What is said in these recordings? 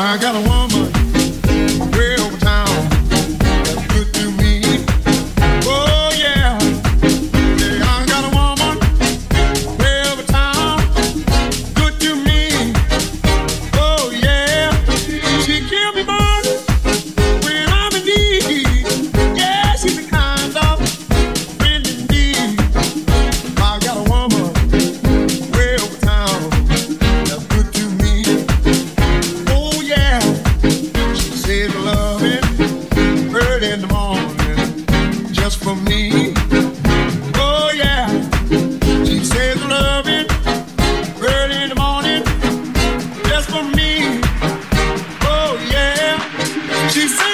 I got a woman. morning just for me. Oh, yeah. She says, early in the morning just for me. Oh, yeah. She says,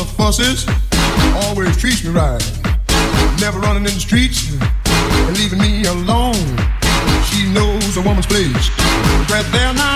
the fusses. Always treats me right. Never running in the streets and leaving me alone. She knows a woman's place. Right there now.